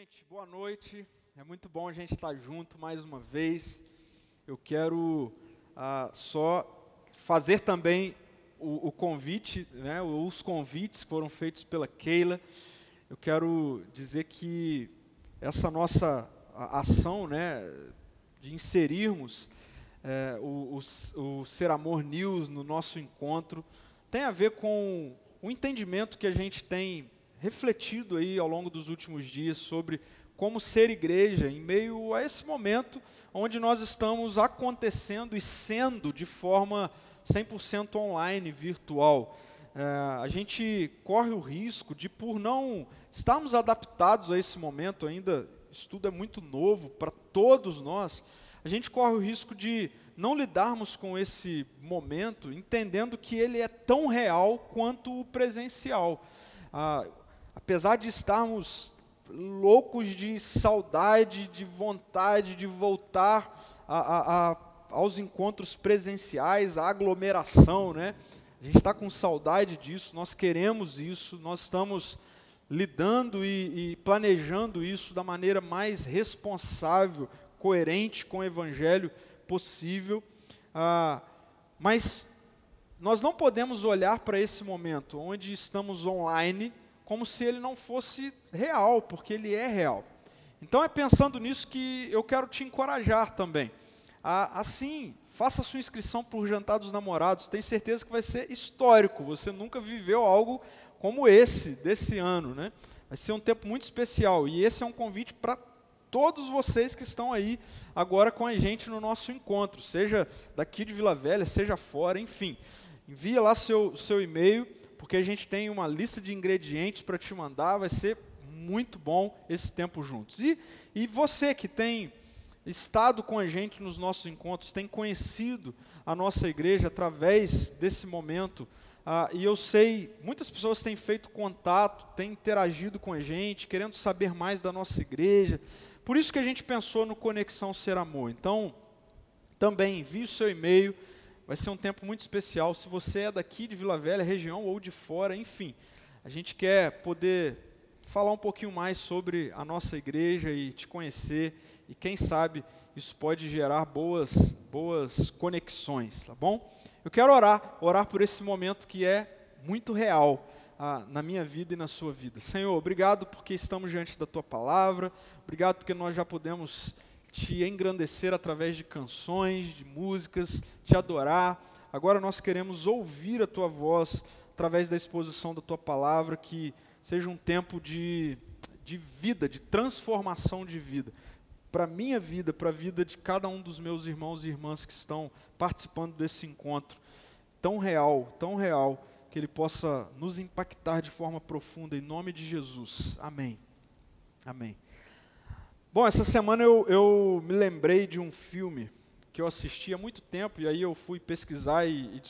gente, boa noite. É muito bom a gente estar junto mais uma vez. Eu quero ah, só fazer também o, o, convite, né, os convites foram feitos pela Keila. Eu quero dizer que essa nossa ação né, de inserirmos é, o, o, o Ser Amor News no nosso encontro tem a ver com o entendimento que a gente tem refletido aí ao longo dos últimos dias sobre como ser igreja em meio a esse momento onde nós estamos acontecendo e sendo de forma 100% online, virtual. É, a gente corre o risco de, por não estarmos adaptados a esse momento ainda, isso tudo é muito novo para todos nós, a gente corre o risco de não lidarmos com esse momento entendendo que ele é tão real quanto o presencial. Ah, apesar de estarmos loucos de saudade, de vontade de voltar a, a, a, aos encontros presenciais, à aglomeração, né? A gente está com saudade disso, nós queremos isso, nós estamos lidando e, e planejando isso da maneira mais responsável, coerente com o Evangelho possível. Ah, mas nós não podemos olhar para esse momento onde estamos online como se ele não fosse real, porque ele é real. Então é pensando nisso que eu quero te encorajar também. assim, faça sua inscrição por Jantar dos Namorados, tenho certeza que vai ser histórico, você nunca viveu algo como esse, desse ano, né? Vai ser um tempo muito especial, e esse é um convite para todos vocês que estão aí agora com a gente no nosso encontro, seja daqui de Vila Velha, seja fora, enfim. Envia lá seu, seu e-mail, porque a gente tem uma lista de ingredientes para te mandar, vai ser muito bom esse tempo juntos. E, e você que tem estado com a gente nos nossos encontros, tem conhecido a nossa igreja através desse momento, ah, e eu sei, muitas pessoas têm feito contato, têm interagido com a gente, querendo saber mais da nossa igreja. Por isso que a gente pensou no Conexão Ser Amor. Então, também envie o seu e-mail Vai ser um tempo muito especial. Se você é daqui de Vila Velha, região ou de fora, enfim, a gente quer poder falar um pouquinho mais sobre a nossa igreja e te conhecer e quem sabe isso pode gerar boas boas conexões, tá bom? Eu quero orar, orar por esse momento que é muito real ah, na minha vida e na sua vida. Senhor, obrigado porque estamos diante da tua palavra. Obrigado porque nós já podemos te engrandecer através de canções, de músicas, te adorar. Agora nós queremos ouvir a tua voz através da exposição da tua palavra, que seja um tempo de, de vida, de transformação de vida. Para a minha vida, para a vida de cada um dos meus irmãos e irmãs que estão participando desse encontro, tão real, tão real, que ele possa nos impactar de forma profunda, em nome de Jesus. Amém. Amém. Bom, essa semana eu, eu, me lembrei de um filme que eu assisti há muito tempo, e aí eu fui pesquisar e,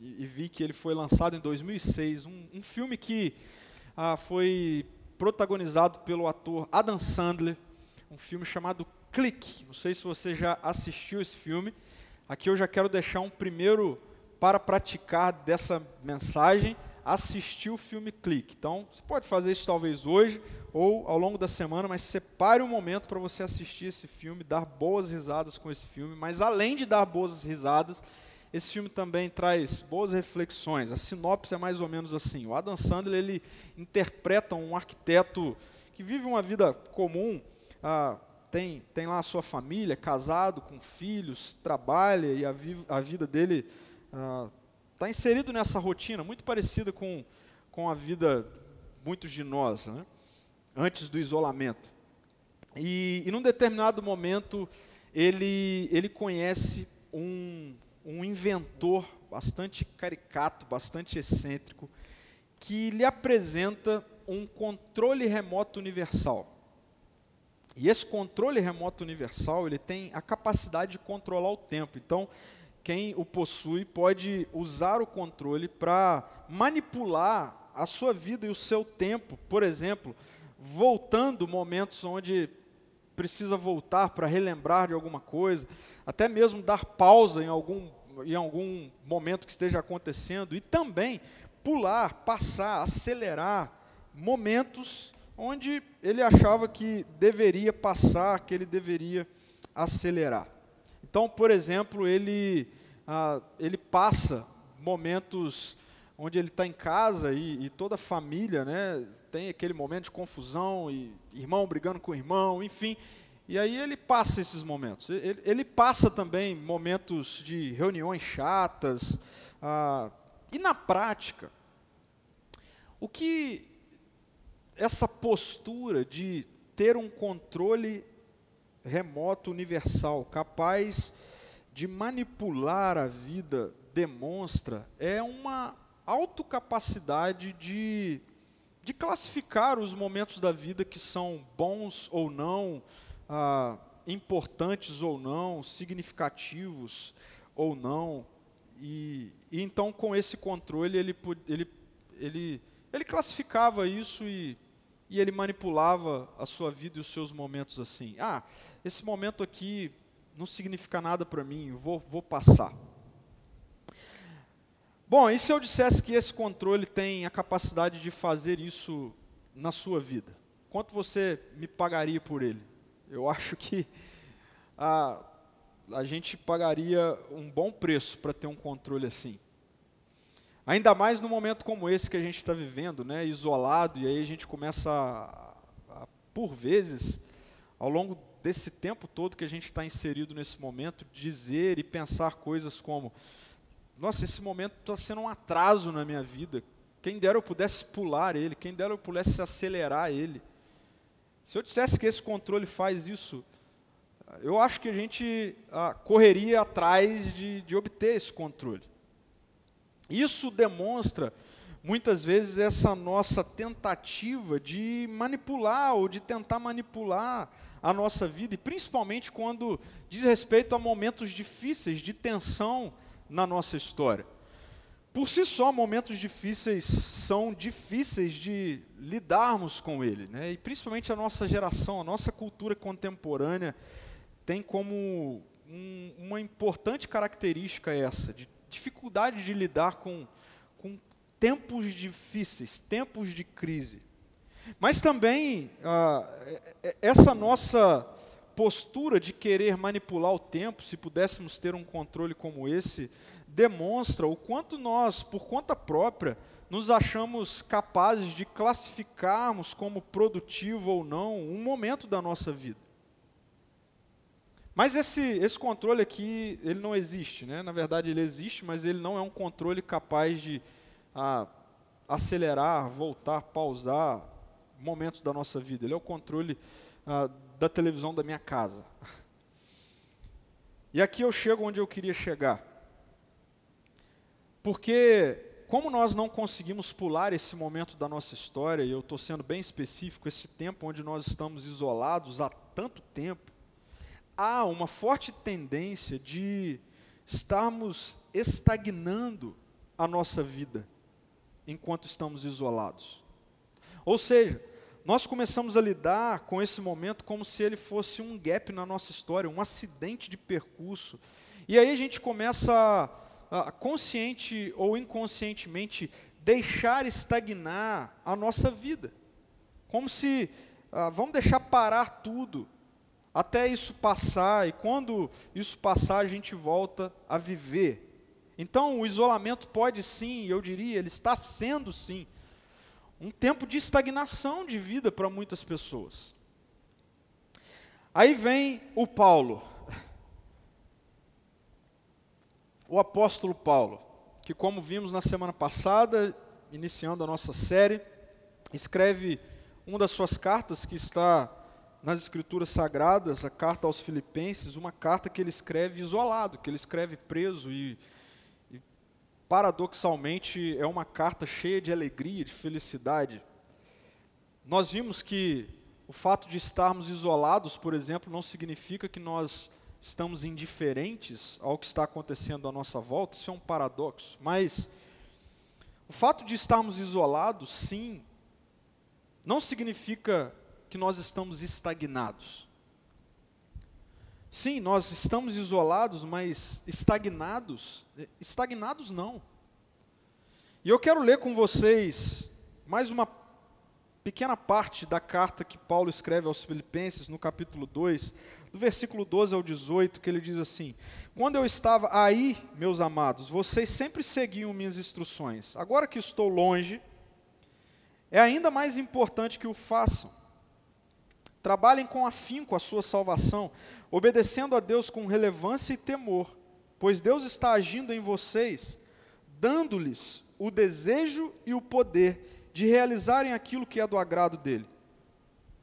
e, e vi que ele foi lançado em 2006. Um, um filme que ah, foi protagonizado pelo ator Adam Sandler, um filme chamado Clique. Não sei se você já assistiu esse filme. Aqui eu já quero deixar um primeiro para praticar dessa mensagem assistir o filme Clique. Então, você pode fazer isso talvez hoje ou ao longo da semana, mas separe um momento para você assistir esse filme, dar boas risadas com esse filme. Mas além de dar boas risadas, esse filme também traz boas reflexões. A sinopse é mais ou menos assim: o Adam Sandler ele interpreta um arquiteto que vive uma vida comum, ah, tem, tem lá a sua família, casado, com filhos, trabalha e a, vi a vida dele ah, está inserido nessa rotina muito parecida com, com a vida muitos de nós, né? Antes do isolamento. E, e num determinado momento, ele, ele conhece um, um inventor bastante caricato, bastante excêntrico, que lhe apresenta um controle remoto universal. E esse controle remoto universal, ele tem a capacidade de controlar o tempo. Então, quem o possui pode usar o controle para manipular a sua vida e o seu tempo, por exemplo, voltando momentos onde precisa voltar para relembrar de alguma coisa, até mesmo dar pausa em algum, em algum momento que esteja acontecendo e também pular, passar, acelerar momentos onde ele achava que deveria passar, que ele deveria acelerar. Então, por exemplo, ele, ah, ele passa momentos onde ele está em casa e, e, toda a família né, tem aquele momento de confusão, e irmão brigando com irmão, enfim. E aí ele passa esses momentos. Ele, ele passa também momentos de reuniões chatas. Ah, e na prática, o que essa postura de ter um controle remoto universal, capaz de manipular a vida, demonstra é uma autocapacidade de, de classificar os momentos da vida que são bons ou não, ah, importantes ou não, significativos ou não. E, e, então, com esse controle, ele, ele, ele, ele classificava isso e, e ele manipulava a sua vida e os seus momentos assim. Ah, esse momento aqui não significa nada para mim, vou, vou passar. Bom, e se eu dissesse que esse controle tem a capacidade de fazer isso na sua vida? Quanto você me pagaria por ele? Eu acho que a, a gente pagaria um bom preço para ter um controle assim. Ainda mais num momento como esse que a gente está vivendo, né, isolado, e aí a gente começa, a, a, por vezes, ao longo desse tempo todo que a gente está inserido nesse momento, dizer e pensar coisas como: nossa, esse momento está sendo um atraso na minha vida. Quem dera eu pudesse pular ele, quem dera eu pudesse acelerar ele. Se eu dissesse que esse controle faz isso, eu acho que a gente ah, correria atrás de, de obter esse controle. Isso demonstra muitas vezes essa nossa tentativa de manipular ou de tentar manipular a nossa vida, e principalmente quando diz respeito a momentos difíceis, de tensão na nossa história. Por si só, momentos difíceis são difíceis de lidarmos com ele, né? e principalmente a nossa geração, a nossa cultura contemporânea tem como um, uma importante característica essa, de dificuldade de lidar com, com tempos difíceis, tempos de crise. Mas também ah, essa nossa postura de querer manipular o tempo, se pudéssemos ter um controle como esse, demonstra o quanto nós, por conta própria, nos achamos capazes de classificarmos como produtivo ou não um momento da nossa vida. Mas esse, esse controle aqui, ele não existe, né? Na verdade, ele existe, mas ele não é um controle capaz de ah, acelerar, voltar, pausar momentos da nossa vida. Ele é o controle ah, da televisão da minha casa. E aqui eu chego onde eu queria chegar. Porque, como nós não conseguimos pular esse momento da nossa história, e eu estou sendo bem específico, esse tempo onde nós estamos isolados há tanto tempo, há uma forte tendência de estarmos estagnando a nossa vida enquanto estamos isolados. Ou seja, nós começamos a lidar com esse momento como se ele fosse um gap na nossa história, um acidente de percurso. E aí a gente começa a, a consciente ou inconscientemente deixar estagnar a nossa vida. Como se, ah, vamos deixar parar tudo, até isso passar, e quando isso passar, a gente volta a viver. Então, o isolamento pode sim, eu diria, ele está sendo sim, um tempo de estagnação de vida para muitas pessoas. Aí vem o Paulo, o apóstolo Paulo, que, como vimos na semana passada, iniciando a nossa série, escreve uma das suas cartas que está nas Escrituras Sagradas, a carta aos Filipenses, uma carta que ele escreve isolado, que ele escreve preso e, paradoxalmente é uma carta cheia de alegria, de felicidade. Nós vimos que o fato de estarmos isolados, por exemplo, não significa que nós estamos indiferentes ao que está acontecendo à nossa volta, isso é um paradoxo. Mas o fato de estarmos isolados, sim, não significa que nós estamos estagnados. Sim, nós estamos isolados, mas estagnados? Estagnados não. E eu quero ler com vocês mais uma pequena parte da carta que Paulo escreve aos Filipenses, no capítulo 2, do versículo 12 ao 18, que ele diz assim: Quando eu estava aí, meus amados, vocês sempre seguiam minhas instruções. Agora que estou longe, é ainda mais importante que o façam. Trabalhem com afinco a sua salvação, obedecendo a Deus com relevância e temor, pois Deus está agindo em vocês, dando-lhes o desejo e o poder de realizarem aquilo que é do agrado dele.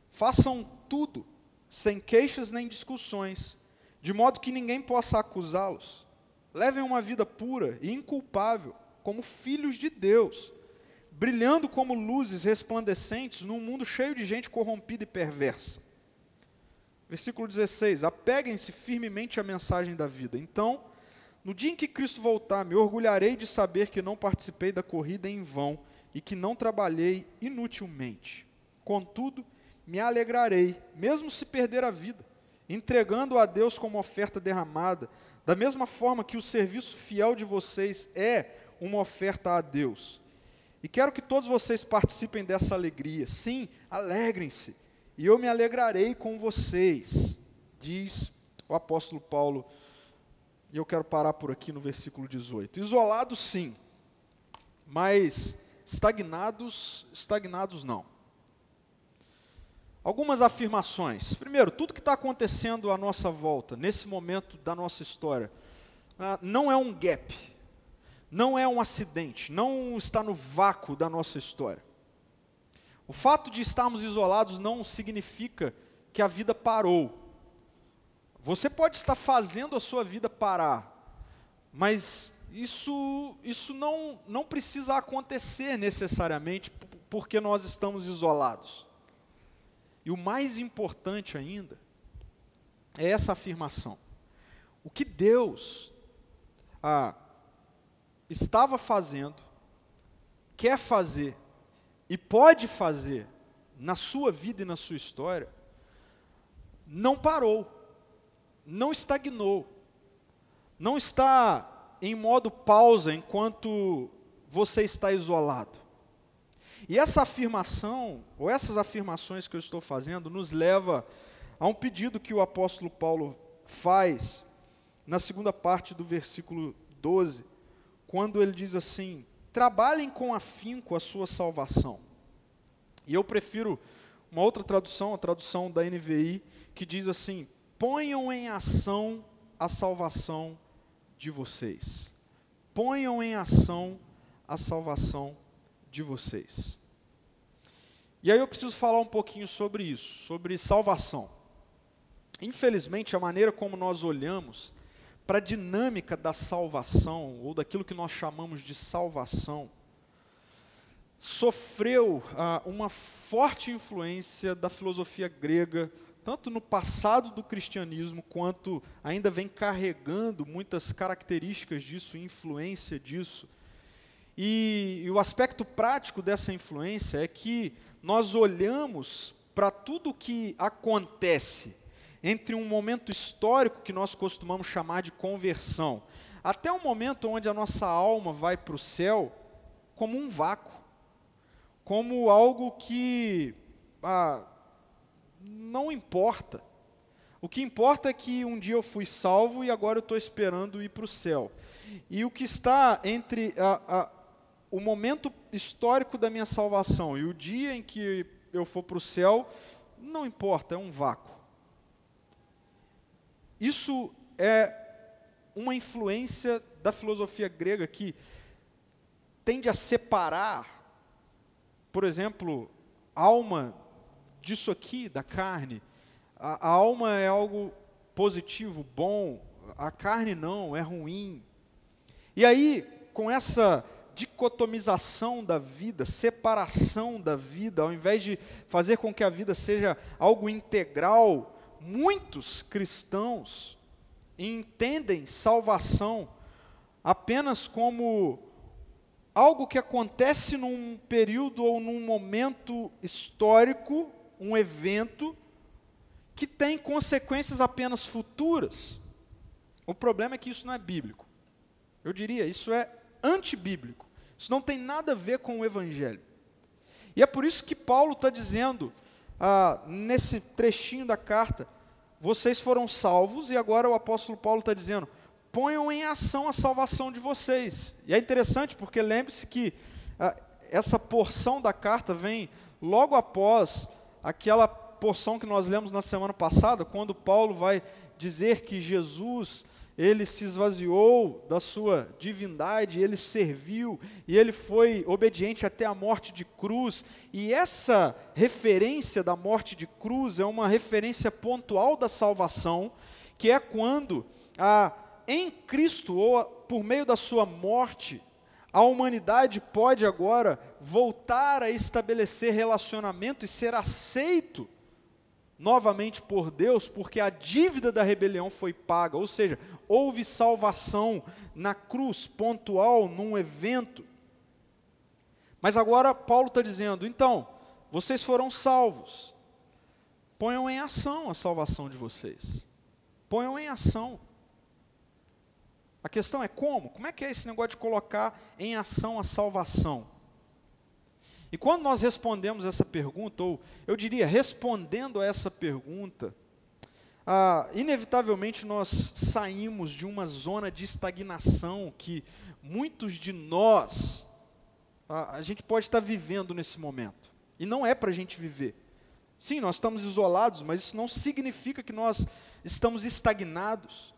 Façam tudo sem queixas nem discussões, de modo que ninguém possa acusá-los. Levem uma vida pura e inculpável, como filhos de Deus, brilhando como luzes resplandecentes num mundo cheio de gente corrompida e perversa. Versículo 16: Apeguem-se firmemente à mensagem da vida. Então, no dia em que Cristo voltar, me orgulharei de saber que não participei da corrida em vão e que não trabalhei inutilmente. Contudo, me alegrarei, mesmo se perder a vida, entregando a Deus como oferta derramada, da mesma forma que o serviço fiel de vocês é uma oferta a Deus. E quero que todos vocês participem dessa alegria. Sim, alegrem-se, e eu me alegrarei com vocês, diz o apóstolo Paulo. E eu quero parar por aqui no versículo 18. Isolados, sim, mas estagnados, estagnados não. Algumas afirmações. Primeiro, tudo que está acontecendo à nossa volta, nesse momento da nossa história, ah, não é um gap, não é um acidente, não está no vácuo da nossa história. O fato de estarmos isolados não significa que a vida parou. Você pode estar fazendo a sua vida parar, mas isso, isso não, não precisa acontecer necessariamente porque nós estamos isolados. E o mais importante ainda é essa afirmação. O que Deus ah, estava fazendo, quer fazer e pode fazer na sua vida e na sua história, não parou, não estagnou, não está em modo pausa enquanto você está isolado. E essa afirmação, ou essas afirmações que eu estou fazendo, nos leva a um pedido que o apóstolo Paulo faz na segunda parte do versículo 12, quando ele diz assim: trabalhem com afinco a sua salvação. E eu prefiro uma outra tradução, a tradução da NVI, que diz assim: ponham em ação a salvação de vocês. Ponham em ação a salvação de vocês. E aí eu preciso falar um pouquinho sobre isso, sobre salvação. Infelizmente, a maneira como nós olhamos para a dinâmica da salvação, ou daquilo que nós chamamos de salvação, sofreu ah, uma forte influência da filosofia grega, tanto no passado do cristianismo, quanto ainda vem carregando muitas características disso, influência disso. E, e o aspecto prático dessa influência é que nós olhamos para tudo o que acontece entre um momento histórico que nós costumamos chamar de conversão, até o momento onde a nossa alma vai para o céu, como um vácuo, como algo que ah, não importa. O que importa é que um dia eu fui salvo e agora eu estou esperando ir para o céu. E o que está entre a, a o momento histórico da minha salvação e o dia em que eu for para o céu, não importa, é um vácuo. Isso é uma influência da filosofia grega que tende a separar, por exemplo, alma disso aqui, da carne. A, a alma é algo positivo, bom, a carne não, é ruim. E aí, com essa dicotomização da vida, separação da vida, ao invés de fazer com que a vida seja algo integral, muitos cristãos entendem salvação apenas como algo que acontece num período ou num momento histórico, um evento que tem consequências apenas futuras. O problema é que isso não é bíblico. Eu diria, isso é antibíblico. Isso não tem nada a ver com o Evangelho. E é por isso que Paulo está dizendo, ah, nesse trechinho da carta, vocês foram salvos, e agora o apóstolo Paulo está dizendo, ponham em ação a salvação de vocês. E é interessante porque lembre-se que ah, essa porção da carta vem logo após aquela porção que nós lemos na semana passada, quando Paulo vai dizer que Jesus ele se esvaziou da sua divindade, ele serviu e ele foi obediente até a morte de cruz. E essa referência da morte de cruz é uma referência pontual da salvação, que é quando a, em Cristo ou por meio da sua morte, a humanidade pode agora voltar a estabelecer relacionamento e ser aceito novamente por Deus, porque a dívida da rebelião foi paga, ou seja, houve salvação na cruz, pontual, num evento. Mas agora Paulo está dizendo: então, vocês foram salvos, ponham em ação a salvação de vocês, ponham em ação. A questão é como? Como é que é esse negócio de colocar em ação a salvação? E quando nós respondemos essa pergunta, ou eu diria, respondendo a essa pergunta, ah, inevitavelmente nós saímos de uma zona de estagnação que muitos de nós, ah, a gente pode estar vivendo nesse momento. E não é para a gente viver. Sim, nós estamos isolados, mas isso não significa que nós estamos estagnados.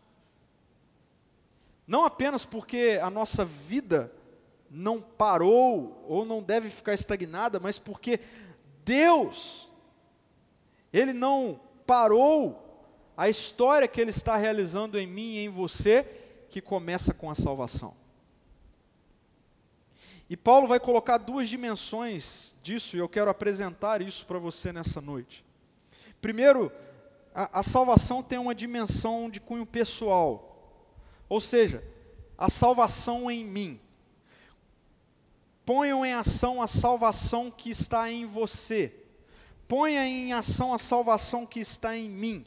Não apenas porque a nossa vida não parou ou não deve ficar estagnada, mas porque Deus, Ele não parou a história que Ele está realizando em mim e em você, que começa com a salvação. E Paulo vai colocar duas dimensões disso, e eu quero apresentar isso para você nessa noite. Primeiro, a, a salvação tem uma dimensão de cunho pessoal, ou seja, a salvação em mim ponham em ação a salvação que está em você. Ponha em ação a salvação que está em mim.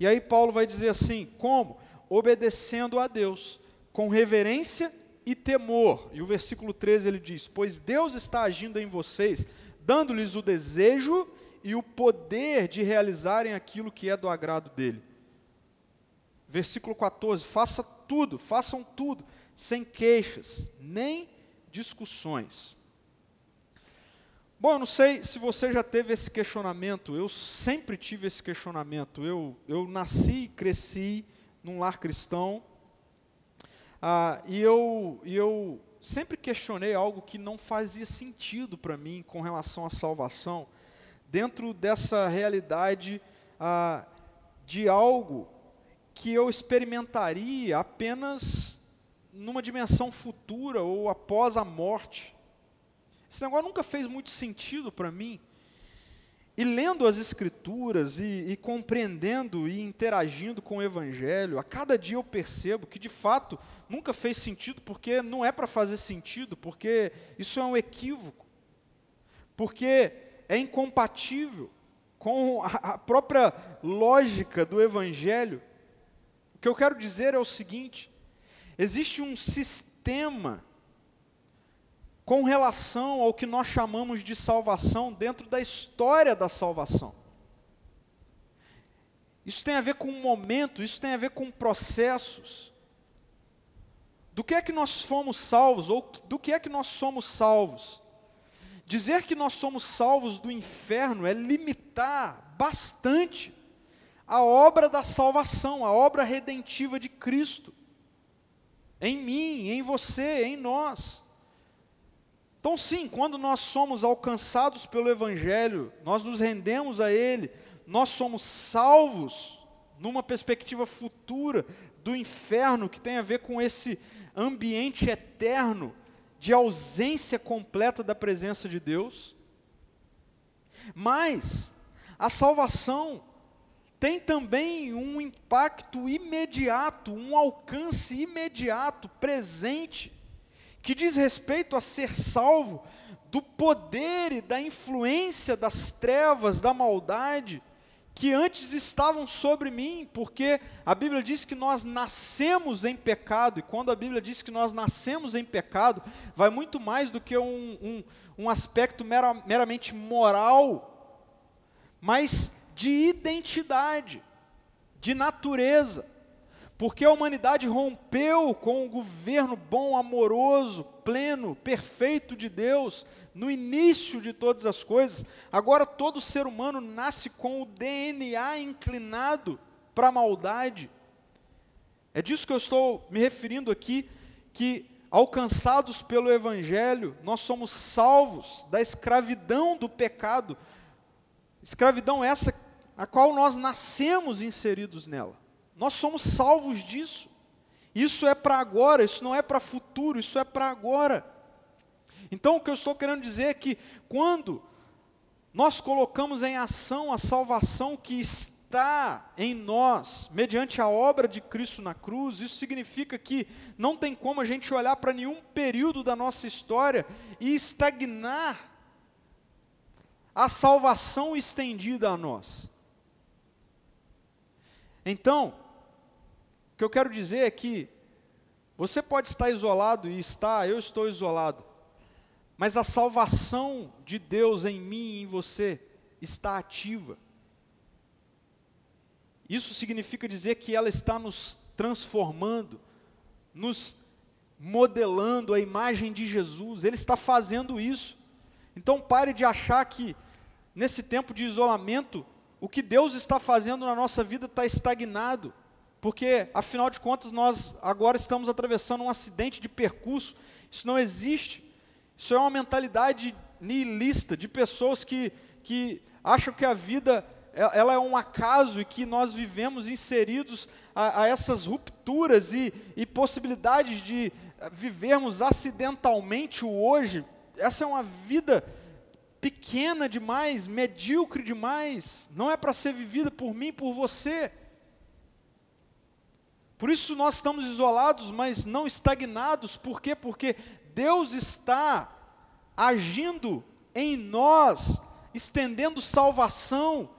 E aí Paulo vai dizer assim: como? Obedecendo a Deus, com reverência e temor. E o versículo 13 ele diz: Pois Deus está agindo em vocês, dando-lhes o desejo e o poder de realizarem aquilo que é do agrado dele. Versículo 14: Faça tudo, façam tudo, sem queixas, nem discussões. Bom, eu não sei se você já teve esse questionamento, eu sempre tive esse questionamento. Eu, eu nasci e cresci num lar cristão, ah, e, eu, eu sempre questionei algo que não fazia sentido para mim com relação à salvação, dentro dessa realidade ah, de algo que eu experimentaria apenas numa dimensão futura ou após a morte. Esse negócio nunca fez muito sentido para mim. E lendo as Escrituras e, e, compreendendo e interagindo com o Evangelho, a cada dia eu percebo que de fato nunca fez sentido, porque não é para fazer sentido, porque isso é um equívoco, porque é incompatível com a, a própria lógica do Evangelho. O que eu quero dizer é o seguinte: Existe um sistema com relação ao que nós chamamos de salvação dentro da história da salvação. Isso tem a ver com um momento, isso tem a ver com processos. Do que é que nós fomos salvos, ou do que é que nós somos salvos? Dizer que nós somos salvos do inferno é limitar bastante a obra da salvação, a obra redentiva de Cristo em mim, em você, em nós. Então, sim, quando nós somos alcançados pelo Evangelho, nós nos rendemos a Ele, nós somos salvos numa perspectiva futura do inferno, que tem a ver com esse ambiente eterno de ausência completa da presença de Deus. Mas a salvação tem também um impacto imediato, um alcance imediato, presente, que diz respeito a ser salvo do poder e da influência das trevas, da maldade, que antes estavam sobre mim, porque a Bíblia diz que nós nascemos em pecado, e quando a Bíblia diz que nós nascemos em pecado, vai muito mais do que um, um, um aspecto mera, meramente moral, mas de identidade, de natureza. Porque a humanidade rompeu com o governo bom, amoroso, pleno, perfeito de Deus, no início de todas as coisas. Agora todo ser humano nasce com o DNA inclinado para a maldade. É disso que eu estou me referindo aqui, que alcançados pelo Evangelho, nós somos salvos da escravidão do pecado. Escravidão essa a qual nós nascemos inseridos nela. Nós somos salvos disso. Isso é para agora, isso não é para futuro, isso é para agora. Então o que eu estou querendo dizer é que quando nós colocamos em ação a salvação que está em nós, mediante a obra de Cristo na cruz, isso significa que não tem como a gente olhar para nenhum período da nossa história e estagnar a salvação estendida a nós. Então, o que eu quero dizer é que você pode estar isolado e está, eu estou isolado, mas a salvação de Deus em mim e em você está ativa. Isso significa dizer que ela está nos transformando, nos modelando a imagem de Jesus, Ele está fazendo isso. Então pare de achar que nesse tempo de isolamento, o que Deus está fazendo na nossa vida está estagnado. Porque, afinal de contas, nós agora estamos atravessando um acidente de percurso. Isso não existe. Isso é uma mentalidade nihilista de pessoas que, que acham que a vida ela é um acaso e que nós vivemos inseridos a, a essas rupturas e, e possibilidades de vivermos acidentalmente o hoje. Essa é uma vida pequena demais, medíocre demais, não é para ser vivida por mim, por você. Por isso nós estamos isolados, mas não estagnados. Por quê? Porque Deus está agindo em nós, estendendo salvação,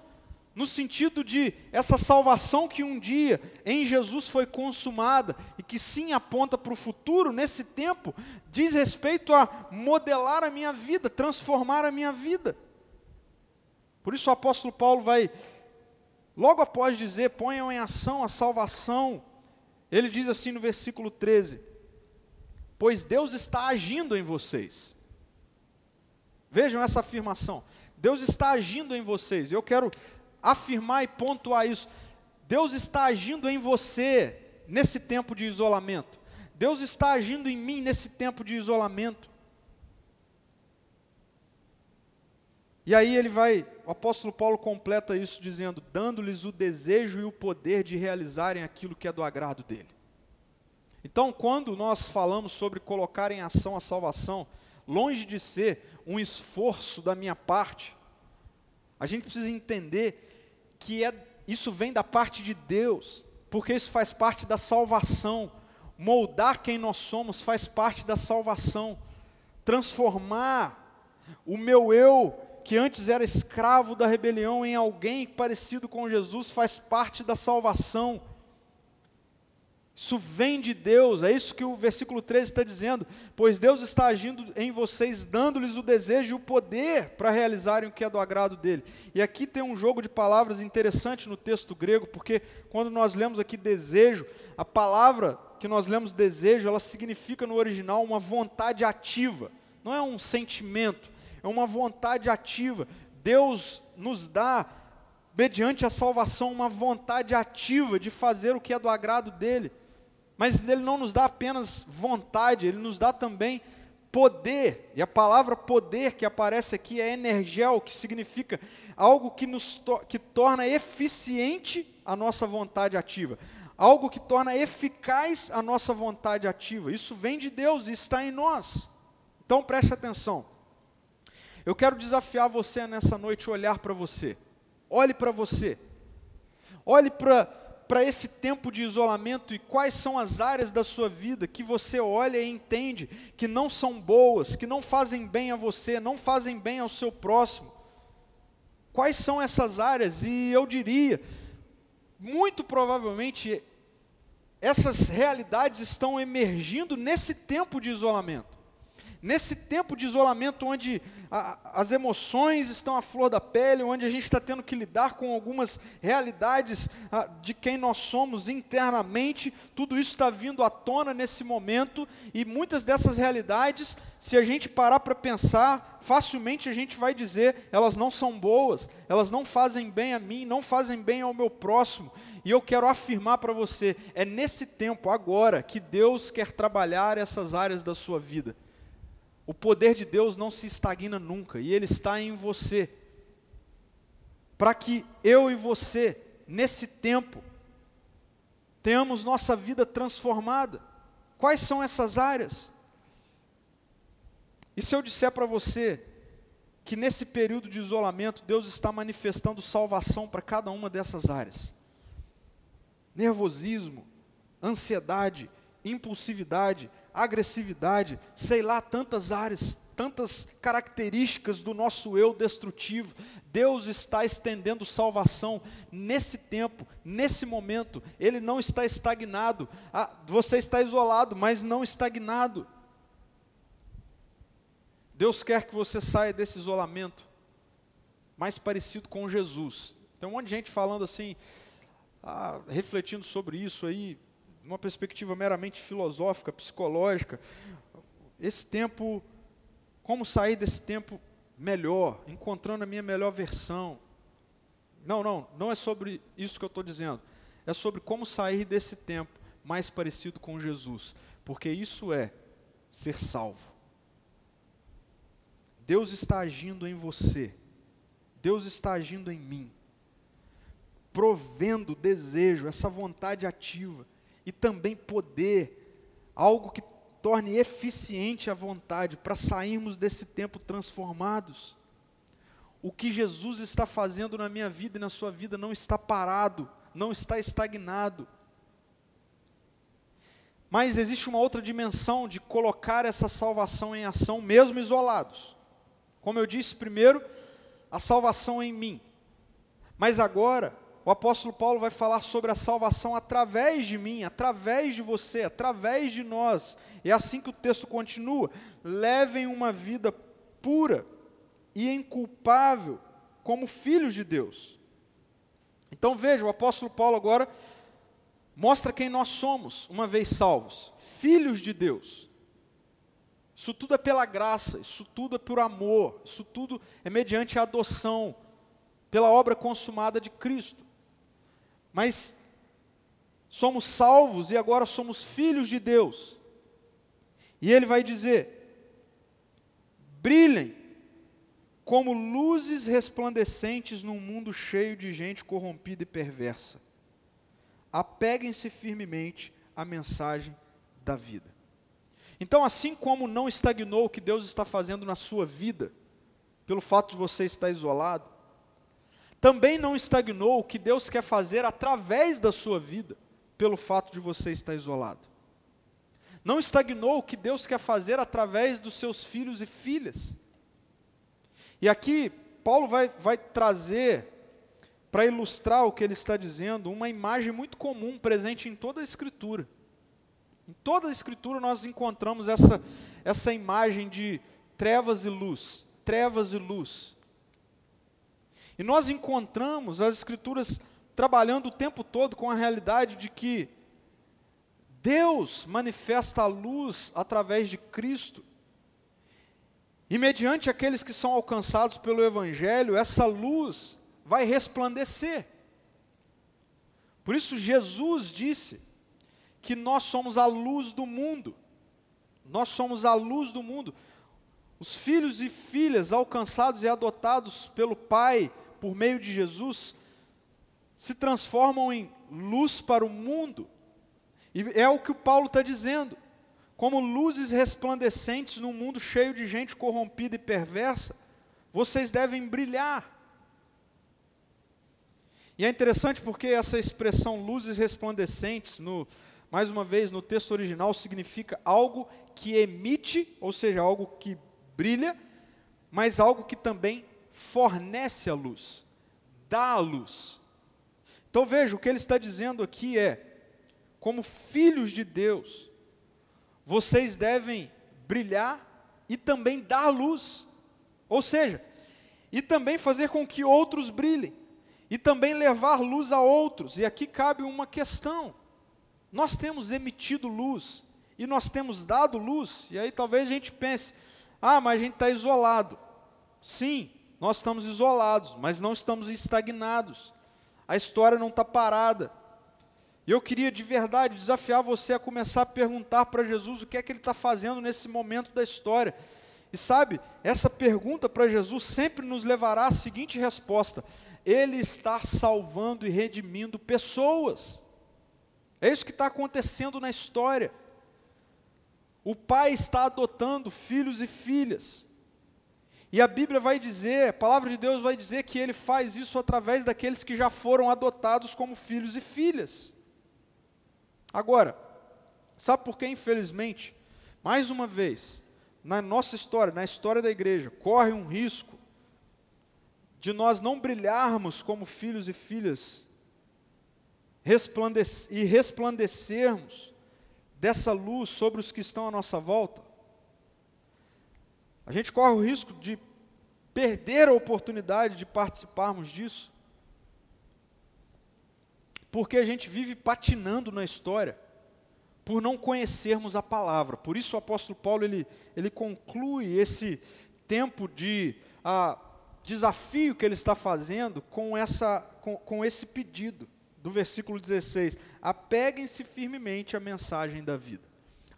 no sentido de essa salvação que um dia em Jesus foi consumada e que sim aponta para o futuro, nesse tempo, diz respeito a modelar a minha vida, transformar a minha vida. Por isso o apóstolo Paulo vai, logo após dizer, ponham em ação a salvação ele diz assim no versículo 13: Pois Deus está agindo em vocês. Vejam essa afirmação. Deus está agindo em vocês. Eu quero afirmar e pontuar isso. Deus está agindo em você nesse tempo de isolamento. Deus está agindo em mim nesse tempo de isolamento. E aí ele vai, o apóstolo Paulo completa isso dizendo: dando-lhes o desejo e o poder de realizarem aquilo que é do agrado dele. Então, quando nós falamos sobre colocar em ação a salvação, longe de ser um esforço da minha parte, a gente precisa entender que é, isso vem da parte de Deus, porque isso faz parte da salvação. Moldar quem nós somos faz parte da salvação. Transformar o meu eu que antes era escravo da rebelião em alguém parecido com Jesus, faz parte da salvação. Isso vem de Deus, é isso que o versículo 13 está dizendo. Pois Deus está agindo em vocês, dando-lhes o desejo e o poder para realizarem o que é do agrado dele. E aqui tem um jogo de palavras interessante no texto grego, porque quando nós lemos aqui desejo, a palavra que nós lemos desejo, ela significa no original uma vontade ativa, não é um sentimento é uma vontade ativa. Deus nos dá, mediante a salvação, uma vontade ativa de fazer o que é do agrado dele. Mas ele não nos dá apenas vontade, ele nos dá também poder. E a palavra poder que aparece aqui é energel, que significa algo que nos to que torna eficiente a nossa vontade ativa. Algo que torna eficaz a nossa vontade ativa. Isso vem de Deus e está em nós. Então preste atenção. Eu quero desafiar você nessa noite a olhar para você. Olhe para você. Olhe para esse tempo de isolamento e quais são as áreas da sua vida que você olha e entende que não são boas, que não fazem bem a você, não fazem bem ao seu próximo. Quais são essas áreas? E eu diria, muito provavelmente, essas realidades estão emergindo nesse tempo de isolamento. Nesse tempo de isolamento, onde a, as emoções estão à flor da pele, onde a gente está tendo que lidar com algumas realidades a, de quem nós somos internamente, tudo isso está vindo à tona nesse momento, e muitas dessas realidades, se a gente parar para pensar, facilmente a gente vai dizer: elas não são boas, elas não fazem bem a mim, não fazem bem ao meu próximo. E eu quero afirmar para você: é nesse tempo, agora, que Deus quer trabalhar essas áreas da sua vida. O poder de Deus não se estagna nunca, e Ele está em você. Para que eu e você, nesse tempo, tenhamos nossa vida transformada. Quais são essas áreas? E se eu disser para você que nesse período de isolamento Deus está manifestando salvação para cada uma dessas áreas? Nervosismo, ansiedade, impulsividade, agressividade, sei lá, tantas áreas, tantas características do nosso eu destrutivo. Deus está estendendo salvação nesse tempo, nesse momento. Ele não está estagnado. Ah, você está isolado, mas não estagnado. Deus quer que você saia desse isolamento mais parecido com Jesus. Tem um monte de gente falando assim, ah, refletindo sobre isso aí, uma perspectiva meramente filosófica, psicológica, esse tempo, como sair desse tempo melhor, encontrando a minha melhor versão. Não, não, não é sobre isso que eu estou dizendo. É sobre como sair desse tempo mais parecido com Jesus, porque isso é ser salvo. Deus está agindo em você, Deus está agindo em mim, provendo desejo, essa vontade ativa e também poder, algo que torne eficiente a vontade para sairmos desse tempo transformados. O que Jesus está fazendo na minha vida e na sua vida não está parado, não está estagnado. Mas existe uma outra dimensão de colocar essa salvação em ação, mesmo isolados. Como eu disse primeiro, a salvação em mim. Mas agora, o apóstolo Paulo vai falar sobre a salvação através de mim, através de você, através de nós. É assim que o texto continua: levem uma vida pura e inculpável como filhos de Deus. Então veja, o apóstolo Paulo agora mostra quem nós somos, uma vez salvos, filhos de Deus. Isso tudo é pela graça, isso tudo é por amor, isso tudo é mediante a adoção, pela obra consumada de Cristo. Mas somos salvos e agora somos filhos de Deus. E ele vai dizer: brilhem como luzes resplandecentes num mundo cheio de gente corrompida e perversa. Apeguem-se firmemente à mensagem da vida. Então, assim como não estagnou o que Deus está fazendo na sua vida, pelo fato de você estar isolado, também não estagnou o que Deus quer fazer através da sua vida, pelo fato de você estar isolado. Não estagnou o que Deus quer fazer através dos seus filhos e filhas. E aqui, Paulo vai, vai trazer, para ilustrar o que ele está dizendo, uma imagem muito comum presente em toda a Escritura. Em toda a Escritura nós encontramos essa, essa imagem de trevas e luz, trevas e luz. E nós encontramos as Escrituras trabalhando o tempo todo com a realidade de que Deus manifesta a luz através de Cristo. E mediante aqueles que são alcançados pelo Evangelho, essa luz vai resplandecer. Por isso, Jesus disse que nós somos a luz do mundo. Nós somos a luz do mundo. Os filhos e filhas alcançados e adotados pelo Pai por meio de Jesus, se transformam em luz para o mundo. E é o que o Paulo está dizendo. Como luzes resplandecentes num mundo cheio de gente corrompida e perversa, vocês devem brilhar. E é interessante porque essa expressão luzes resplandecentes, no, mais uma vez, no texto original, significa algo que emite, ou seja, algo que brilha, mas algo que também fornece a luz. dá a luz. Então veja, o que ele está dizendo aqui é: como filhos de Deus, vocês devem brilhar e também dar luz. Ou seja, e também fazer com que outros brilhem, e também levar luz a outros. E aqui cabe uma questão: nós temos emitido luz e nós temos dado luz, e aí talvez a gente pense, ah, mas a gente está isolado. Sim, nós estamos isolados, mas não estamos estagnados. A história não está parada. E eu queria de verdade desafiar você a começar a perguntar para Jesus o que é que ele está fazendo nesse momento da história. E sabe, essa pergunta para Jesus sempre nos levará à seguinte resposta: Ele está salvando e redimindo pessoas. É isso que está acontecendo na história. O Pai está adotando filhos e filhas. E a Bíblia vai dizer, a palavra de Deus vai dizer que Ele faz isso através daqueles que já foram adotados como filhos e filhas. Agora, sabe por que, infelizmente, mais uma vez, na nossa história, na história da igreja, corre um risco de nós não brilharmos como filhos e filhas resplandece, e resplandecermos dessa luz sobre os que estão à nossa volta? A gente corre o risco de perder a oportunidade de participarmos disso, porque a gente vive patinando na história por não conhecermos a palavra. Por isso o apóstolo Paulo ele, ele conclui esse tempo de a, desafio que ele está fazendo com, essa, com, com esse pedido do versículo 16: apeguem-se firmemente à mensagem da vida.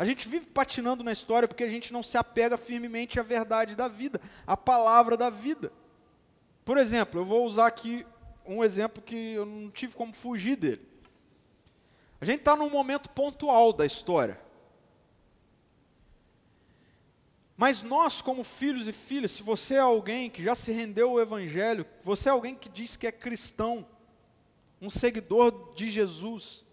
A gente vive patinando na história porque a gente não se apega firmemente à verdade da vida, à palavra da vida. Por exemplo, eu vou usar aqui um exemplo que eu não tive como fugir dele. A gente está num momento pontual da história. Mas nós, como filhos e filhas, se você é alguém que já se rendeu ao Evangelho, você é alguém que diz que é cristão, um seguidor de Jesus,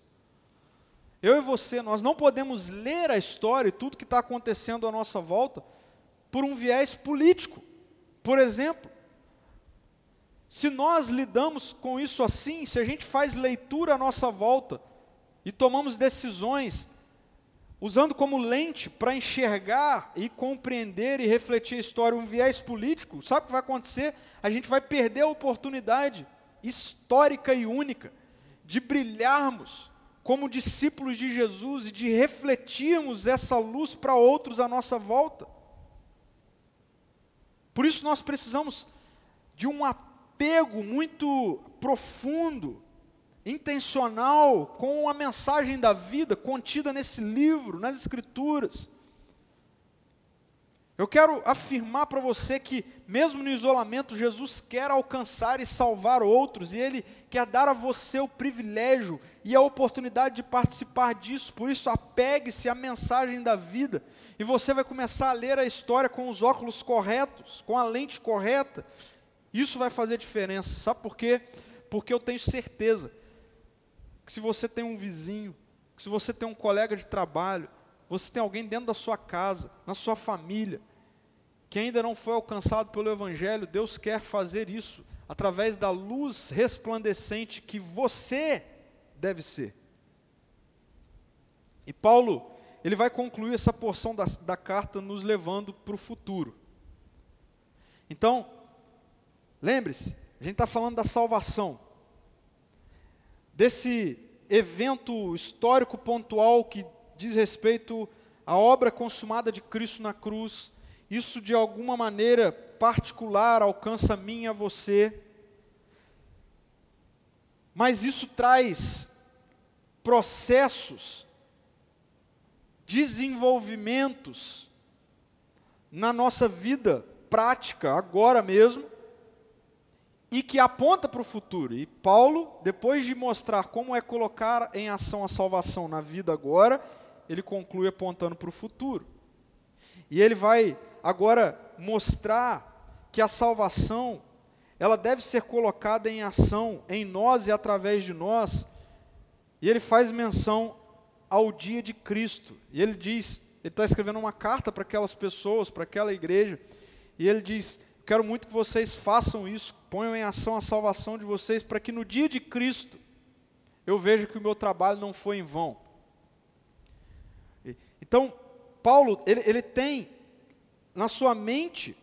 eu e você, nós não podemos ler a história e tudo que está acontecendo à nossa volta por um viés político. Por exemplo, se nós lidamos com isso assim, se a gente faz leitura à nossa volta e tomamos decisões usando como lente para enxergar e compreender e refletir a história um viés político, sabe o que vai acontecer? A gente vai perder a oportunidade histórica e única de brilharmos como discípulos de Jesus e de refletirmos essa luz para outros à nossa volta. Por isso nós precisamos de um apego muito profundo intencional com a mensagem da vida contida nesse livro, nas Escrituras. Eu quero afirmar para você que, mesmo no isolamento, Jesus quer alcançar e salvar outros, e Ele quer dar a você o privilégio e a oportunidade de participar disso. Por isso, apegue-se à mensagem da vida, e você vai começar a ler a história com os óculos corretos, com a lente correta. Isso vai fazer diferença. Sabe por quê? Porque eu tenho certeza que se você tem um vizinho, que se você tem um colega de trabalho, você tem alguém dentro da sua casa, na sua família, que ainda não foi alcançado pelo Evangelho, Deus quer fazer isso através da luz resplandecente que você deve ser. E Paulo, ele vai concluir essa porção da, da carta nos levando para o futuro. Então, lembre-se, a gente está falando da salvação desse evento histórico pontual que diz respeito à obra consumada de Cristo na cruz, isso de alguma maneira particular alcança a mim e a você, mas isso traz processos, desenvolvimentos na nossa vida prática, agora mesmo, e que aponta para o futuro. E Paulo, depois de mostrar como é colocar em ação a salvação na vida agora, ele conclui apontando para o futuro. E ele vai agora mostrar que a salvação, ela deve ser colocada em ação em nós e através de nós. E ele faz menção ao dia de Cristo. E ele diz, ele está escrevendo uma carta para aquelas pessoas, para aquela igreja, e ele diz: quero muito que vocês façam isso, ponham em ação a salvação de vocês, para que no dia de Cristo eu veja que o meu trabalho não foi em vão. Então, Paulo, ele, ele tem na sua mente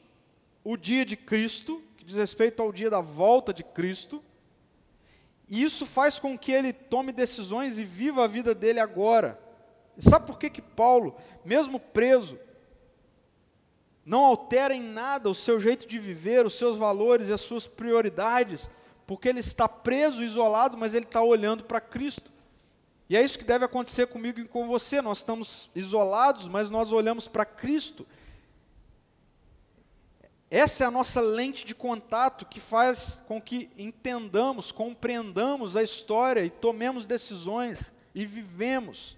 o dia de Cristo, que diz respeito ao dia da volta de Cristo, e isso faz com que ele tome decisões e viva a vida dele agora. E sabe por que, que Paulo, mesmo preso, não altera em nada o seu jeito de viver, os seus valores e as suas prioridades? Porque ele está preso, isolado, mas ele está olhando para Cristo. E é isso que deve acontecer comigo e com você. Nós estamos isolados, mas nós olhamos para Cristo. Essa é a nossa lente de contato que faz com que entendamos, compreendamos a história e tomemos decisões e vivemos.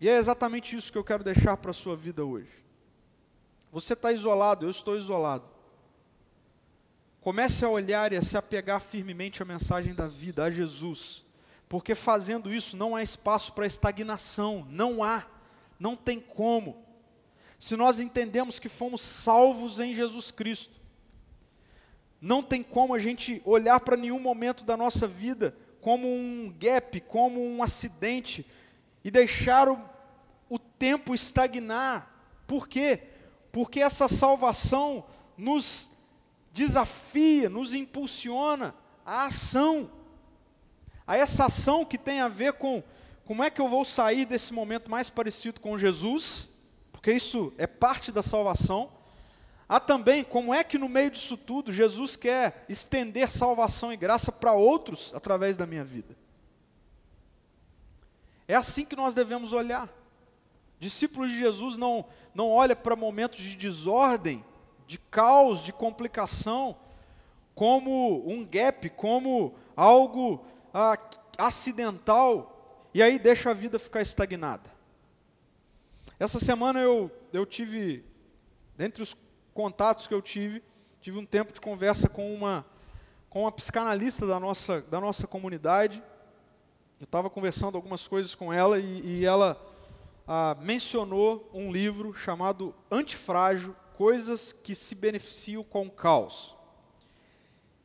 E é exatamente isso que eu quero deixar para a sua vida hoje. Você está isolado, eu estou isolado. Comece a olhar e a se apegar firmemente à mensagem da vida, a Jesus porque fazendo isso não há espaço para estagnação, não há, não tem como. Se nós entendemos que fomos salvos em Jesus Cristo, não tem como a gente olhar para nenhum momento da nossa vida como um gap, como um acidente, e deixar o, o tempo estagnar. Por quê? Porque essa salvação nos desafia, nos impulsiona à ação a essa ação que tem a ver com como é que eu vou sair desse momento mais parecido com Jesus, porque isso é parte da salvação. Há também como é que no meio disso tudo Jesus quer estender salvação e graça para outros através da minha vida. É assim que nós devemos olhar. Discípulos de Jesus não, não olha para momentos de desordem, de caos, de complicação, como um gap, como algo ah, acidental e aí deixa a vida ficar estagnada. Essa semana eu, eu tive, dentre os contatos que eu tive, tive um tempo de conversa com uma, com uma psicanalista da nossa, da nossa comunidade. Eu estava conversando algumas coisas com ela e, e ela ah, mencionou um livro chamado Antifrágil, Coisas que se beneficiam com o caos.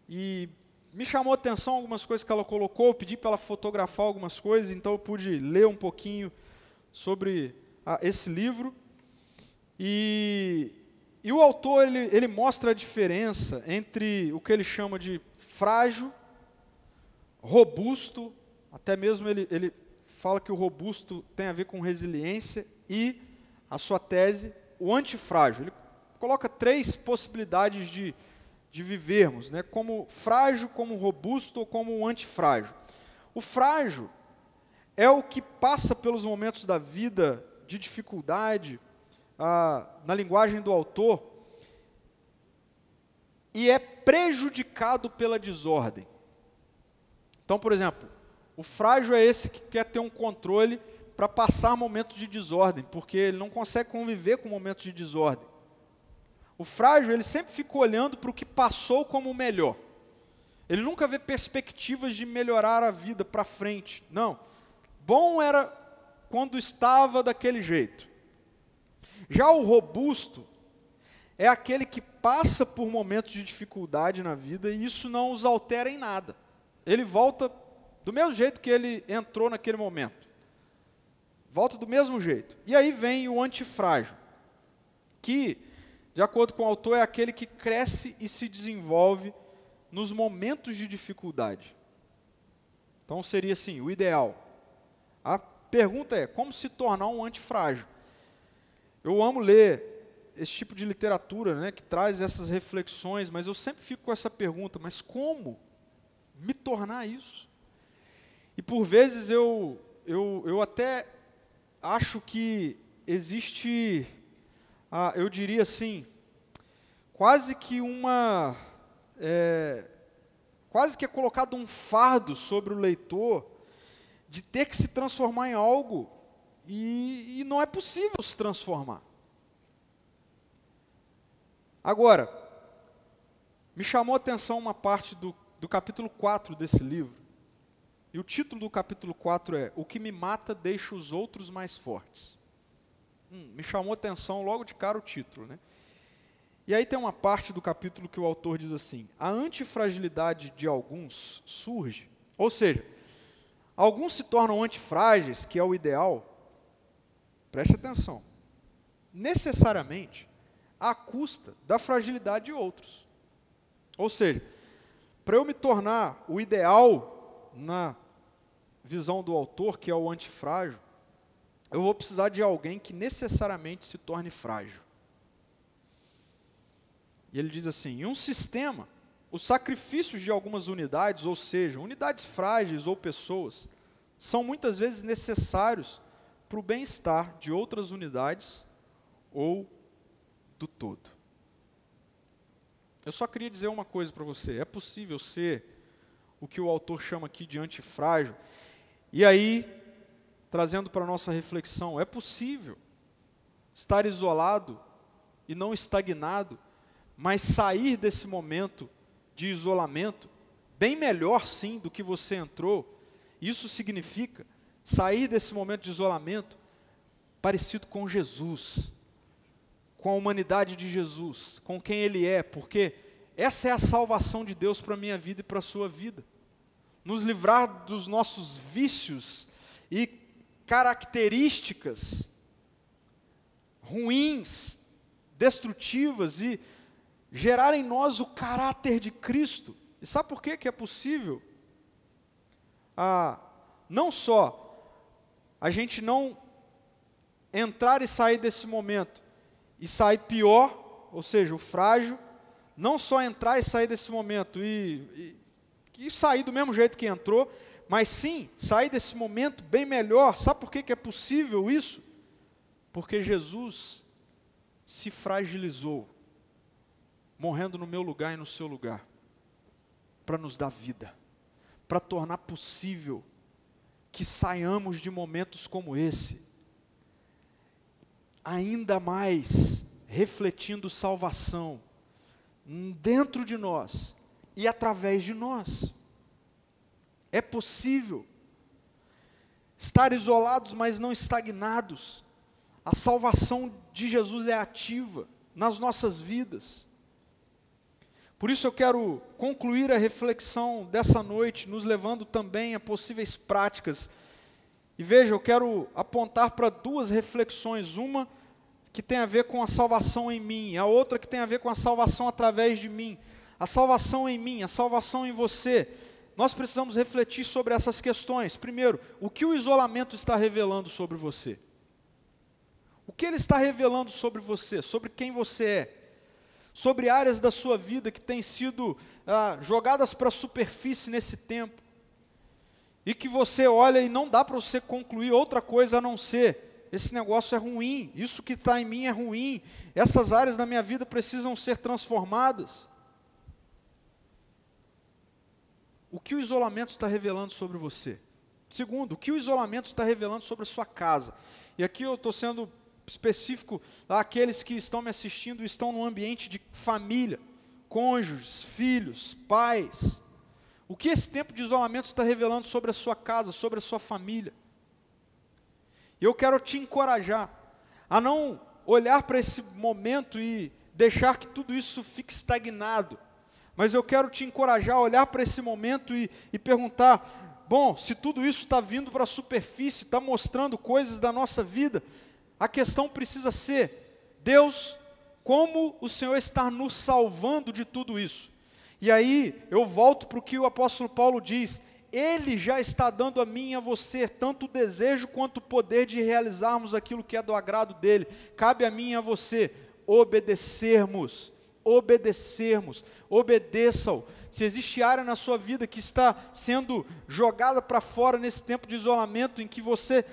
E me chamou a atenção algumas coisas que ela colocou, eu pedi para ela fotografar algumas coisas, então eu pude ler um pouquinho sobre a, esse livro. E, e o autor ele, ele mostra a diferença entre o que ele chama de frágil, robusto, até mesmo ele, ele fala que o robusto tem a ver com resiliência, e a sua tese, o antifrágil. Ele coloca três possibilidades de, de vivermos, né? como frágil, como robusto ou como antifrágil. O frágil é o que passa pelos momentos da vida de dificuldade, ah, na linguagem do autor, e é prejudicado pela desordem. Então, por exemplo, o frágil é esse que quer ter um controle para passar momentos de desordem, porque ele não consegue conviver com momentos de desordem. O frágil, ele sempre fica olhando para o que passou como o melhor. Ele nunca vê perspectivas de melhorar a vida para frente. Não. Bom era quando estava daquele jeito. Já o robusto é aquele que passa por momentos de dificuldade na vida e isso não os altera em nada. Ele volta do mesmo jeito que ele entrou naquele momento. Volta do mesmo jeito. E aí vem o antifrágil, que de acordo com o autor, é aquele que cresce e se desenvolve nos momentos de dificuldade. Então seria assim, o ideal. A pergunta é: como se tornar um antifrágil? Eu amo ler esse tipo de literatura, né, que traz essas reflexões, mas eu sempre fico com essa pergunta: mas como me tornar isso? E por vezes eu, eu, eu até acho que existe eu diria assim, quase que uma. É, quase que é colocado um fardo sobre o leitor de ter que se transformar em algo e, e não é possível se transformar. Agora, me chamou a atenção uma parte do, do capítulo 4 desse livro. E o título do capítulo 4 é O que me mata deixa os outros mais fortes. Hum, me chamou a atenção logo de cara o título. Né? E aí tem uma parte do capítulo que o autor diz assim: a antifragilidade de alguns surge, ou seja, alguns se tornam antifrágeis, que é o ideal. Preste atenção. Necessariamente à custa da fragilidade de outros. Ou seja, para eu me tornar o ideal na visão do autor, que é o antifrágil, eu vou precisar de alguém que necessariamente se torne frágil. E ele diz assim: um sistema, os sacrifícios de algumas unidades, ou seja, unidades frágeis ou pessoas, são muitas vezes necessários para o bem-estar de outras unidades ou do todo. Eu só queria dizer uma coisa para você: é possível ser o que o autor chama aqui de antifrágil. E aí, trazendo para a nossa reflexão, é possível estar isolado e não estagnado mas sair desse momento de isolamento, bem melhor sim do que você entrou, isso significa sair desse momento de isolamento parecido com Jesus, com a humanidade de Jesus, com quem Ele é, porque essa é a salvação de Deus para a minha vida e para a sua vida. Nos livrar dos nossos vícios e características ruins, destrutivas e gerar em nós o caráter de Cristo. E sabe por que, que é possível? Ah, não só a gente não entrar e sair desse momento e sair pior, ou seja, o frágil, não só entrar e sair desse momento e, e, e sair do mesmo jeito que entrou, mas sim sair desse momento bem melhor. Sabe por que, que é possível isso? Porque Jesus se fragilizou morrendo no meu lugar e no seu lugar, para nos dar vida, para tornar possível que saiamos de momentos como esse, ainda mais refletindo salvação dentro de nós e através de nós. É possível estar isolados, mas não estagnados. A salvação de Jesus é ativa nas nossas vidas. Por isso eu quero concluir a reflexão dessa noite, nos levando também a possíveis práticas. E veja, eu quero apontar para duas reflexões: uma que tem a ver com a salvação em mim, a outra que tem a ver com a salvação através de mim. A salvação em mim, a salvação em você. Nós precisamos refletir sobre essas questões. Primeiro, o que o isolamento está revelando sobre você? O que ele está revelando sobre você, sobre quem você é? Sobre áreas da sua vida que têm sido ah, jogadas para a superfície nesse tempo, e que você olha e não dá para você concluir outra coisa a não ser: esse negócio é ruim, isso que está em mim é ruim, essas áreas da minha vida precisam ser transformadas. O que o isolamento está revelando sobre você? Segundo, o que o isolamento está revelando sobre a sua casa? E aqui eu estou sendo específico àqueles que estão me assistindo estão num ambiente de família, cônjuges, filhos, pais. O que esse tempo de isolamento está revelando sobre a sua casa, sobre a sua família? E eu quero te encorajar a não olhar para esse momento e deixar que tudo isso fique estagnado. Mas eu quero te encorajar a olhar para esse momento e, e perguntar: bom, se tudo isso está vindo para a superfície, está mostrando coisas da nossa vida, a questão precisa ser: Deus, como o Senhor está nos salvando de tudo isso? E aí eu volto para o que o apóstolo Paulo diz: Ele já está dando a mim e a você tanto o desejo quanto o poder de realizarmos aquilo que é do agrado dele. Cabe a mim e a você obedecermos, obedecermos, obedeçam. Se existe área na sua vida que está sendo jogada para fora nesse tempo de isolamento, em que você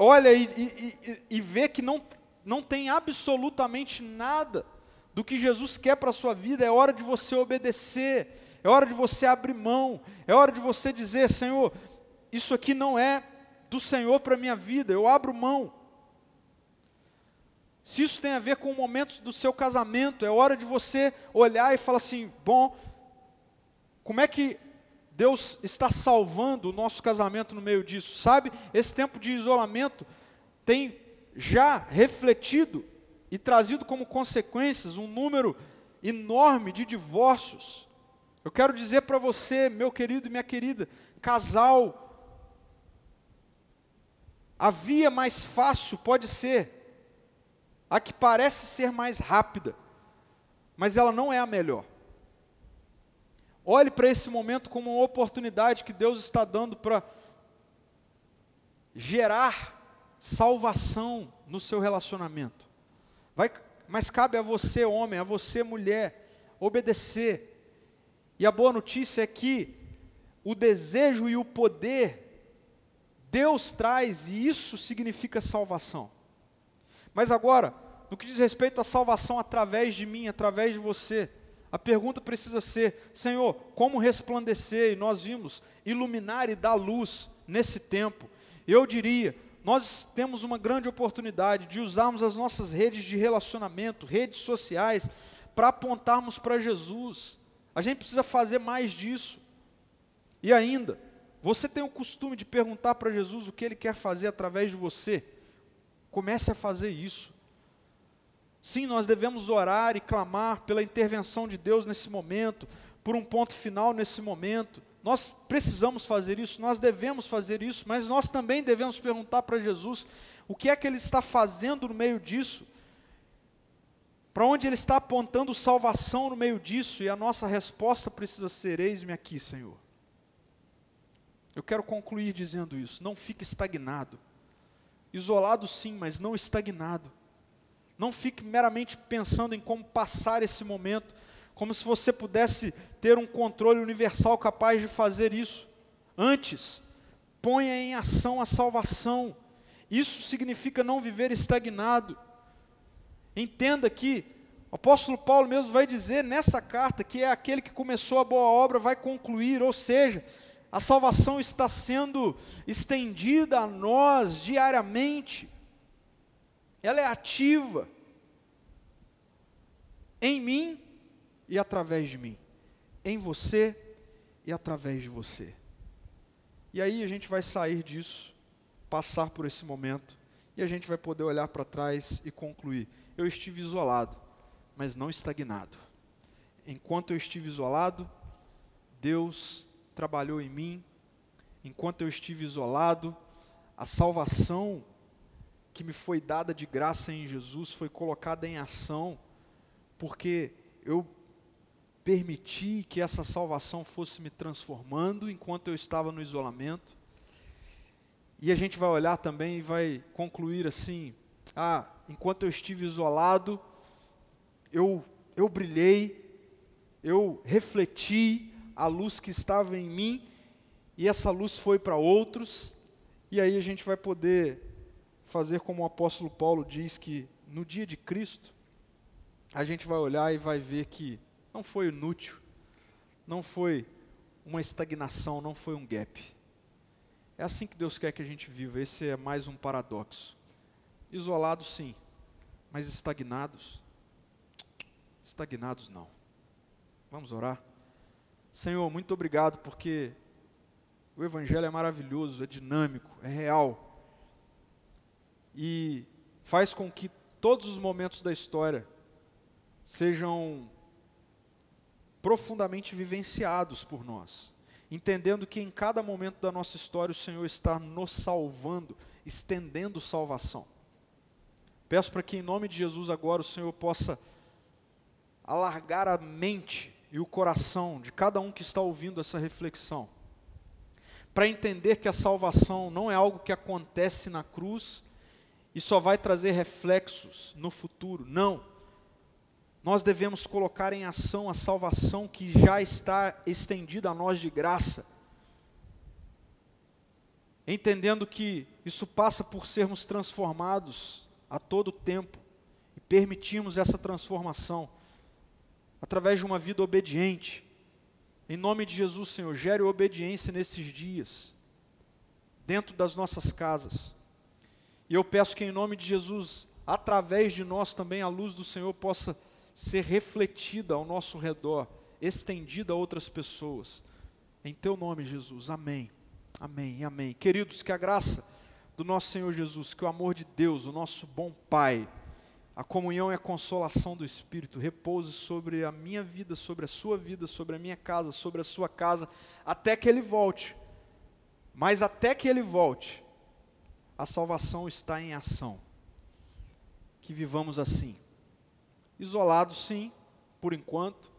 olha e, e, e vê que não, não tem absolutamente nada do que Jesus quer para a sua vida, é hora de você obedecer, é hora de você abrir mão, é hora de você dizer: Senhor, isso aqui não é do Senhor para a minha vida, eu abro mão. Se isso tem a ver com momentos do seu casamento, é hora de você olhar e falar assim: bom, como é que Deus está salvando o nosso casamento no meio disso, sabe? Esse tempo de isolamento tem já refletido e trazido como consequências um número enorme de divórcios. Eu quero dizer para você, meu querido e minha querida, casal, a via mais fácil pode ser a que parece ser mais rápida, mas ela não é a melhor. Olhe para esse momento como uma oportunidade que Deus está dando para gerar salvação no seu relacionamento. Vai, mas cabe a você, homem, a você, mulher, obedecer. E a boa notícia é que o desejo e o poder Deus traz e isso significa salvação. Mas agora, no que diz respeito à salvação através de mim, através de você, a pergunta precisa ser: Senhor, como resplandecer? E nós vimos iluminar e dar luz nesse tempo. Eu diria, nós temos uma grande oportunidade de usarmos as nossas redes de relacionamento, redes sociais, para apontarmos para Jesus. A gente precisa fazer mais disso. E ainda, você tem o costume de perguntar para Jesus o que ele quer fazer através de você? Comece a fazer isso. Sim, nós devemos orar e clamar pela intervenção de Deus nesse momento, por um ponto final nesse momento. Nós precisamos fazer isso, nós devemos fazer isso, mas nós também devemos perguntar para Jesus o que é que Ele está fazendo no meio disso, para onde Ele está apontando salvação no meio disso, e a nossa resposta precisa ser: Eis-me aqui, Senhor. Eu quero concluir dizendo isso: não fique estagnado. Isolado sim, mas não estagnado. Não fique meramente pensando em como passar esse momento, como se você pudesse ter um controle universal capaz de fazer isso. Antes, ponha em ação a salvação. Isso significa não viver estagnado. Entenda que o apóstolo Paulo mesmo vai dizer nessa carta que é aquele que começou a boa obra vai concluir, ou seja, a salvação está sendo estendida a nós diariamente ela é ativa em mim e através de mim, em você e através de você. E aí a gente vai sair disso, passar por esse momento, e a gente vai poder olhar para trás e concluir: eu estive isolado, mas não estagnado. Enquanto eu estive isolado, Deus trabalhou em mim. Enquanto eu estive isolado, a salvação que me foi dada de graça em Jesus foi colocada em ação, porque eu permiti que essa salvação fosse me transformando enquanto eu estava no isolamento. E a gente vai olhar também e vai concluir assim: ah, enquanto eu estive isolado, eu, eu brilhei, eu refleti a luz que estava em mim, e essa luz foi para outros, e aí a gente vai poder fazer como o apóstolo Paulo diz que no dia de Cristo, a gente vai olhar e vai ver que não foi inútil, não foi uma estagnação, não foi um gap. É assim que Deus quer que a gente viva, esse é mais um paradoxo. Isolados sim, mas estagnados? Estagnados não. Vamos orar? Senhor, muito obrigado porque o Evangelho é maravilhoso, é dinâmico, é real e faz com que todos os momentos da história sejam profundamente vivenciados por nós, entendendo que em cada momento da nossa história o Senhor está nos salvando, estendendo salvação. Peço para que em nome de Jesus agora o Senhor possa alargar a mente e o coração de cada um que está ouvindo essa reflexão, para entender que a salvação não é algo que acontece na cruz, e só vai trazer reflexos no futuro. Não. Nós devemos colocar em ação a salvação que já está estendida a nós de graça. Entendendo que isso passa por sermos transformados a todo tempo e permitirmos essa transformação através de uma vida obediente. Em nome de Jesus, Senhor, gere obediência nesses dias, dentro das nossas casas e eu peço que, em nome de Jesus, através de nós também a luz do Senhor possa ser refletida ao nosso redor, estendida a outras pessoas. Em Teu nome, Jesus. Amém. Amém. Amém. Queridos, que a graça do nosso Senhor Jesus, que o amor de Deus, o nosso bom Pai, a comunhão e a consolação do Espírito repouse sobre a minha vida, sobre a sua vida, sobre a minha casa, sobre a sua casa, até que Ele volte. Mas até que Ele volte, a salvação está em ação. Que vivamos assim, isolados sim, por enquanto,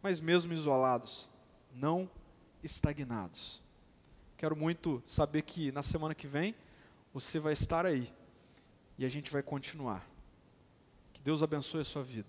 mas mesmo isolados, não estagnados. Quero muito saber que na semana que vem você vai estar aí e a gente vai continuar. Que Deus abençoe a sua vida.